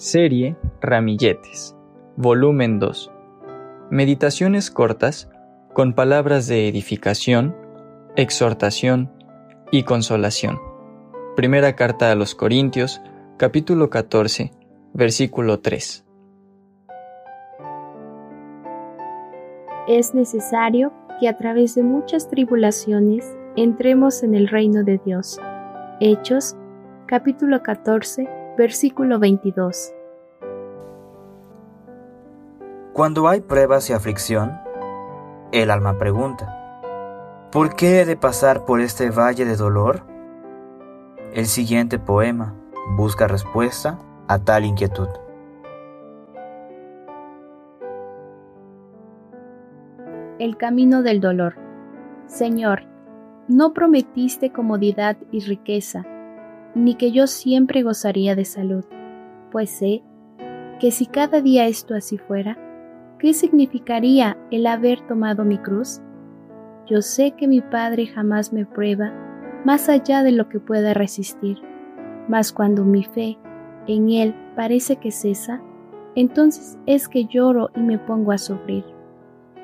Serie Ramilletes, volumen 2. Meditaciones cortas con palabras de edificación, exhortación y consolación. Primera carta a los Corintios, capítulo 14, versículo 3. Es necesario que a través de muchas tribulaciones entremos en el reino de Dios. Hechos, capítulo 14, versículo 22. Cuando hay pruebas y aflicción, el alma pregunta, ¿por qué he de pasar por este valle de dolor? El siguiente poema busca respuesta a tal inquietud. El camino del dolor. Señor, no prometiste comodidad y riqueza ni que yo siempre gozaría de salud, pues sé que si cada día esto así fuera, ¿qué significaría el haber tomado mi cruz? Yo sé que mi Padre jamás me prueba más allá de lo que pueda resistir, mas cuando mi fe en Él parece que cesa, entonces es que lloro y me pongo a sufrir.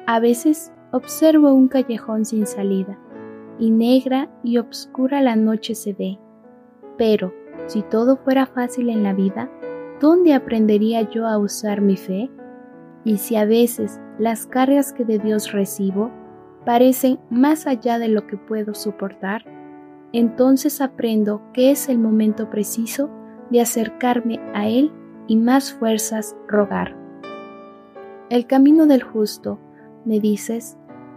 A veces observo un callejón sin salida, y negra y obscura la noche se ve pero, si todo fuera fácil en la vida, ¿dónde aprendería yo a usar mi fe? Y si a veces las cargas que de Dios recibo parecen más allá de lo que puedo soportar, entonces aprendo que es el momento preciso de acercarme a Él y más fuerzas rogar. El camino del justo, me dices,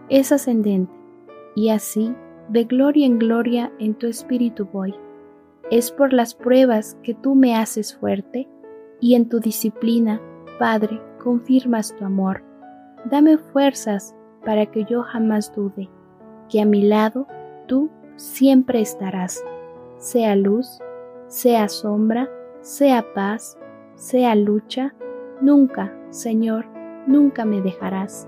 es ascendente, y así, de gloria en gloria en tu espíritu voy es por las pruebas que tú me haces fuerte y en tu disciplina, Padre, confirmas tu amor. Dame fuerzas para que yo jamás dude, que a mi lado tú siempre estarás, sea luz, sea sombra, sea paz, sea lucha, nunca, Señor, nunca me dejarás.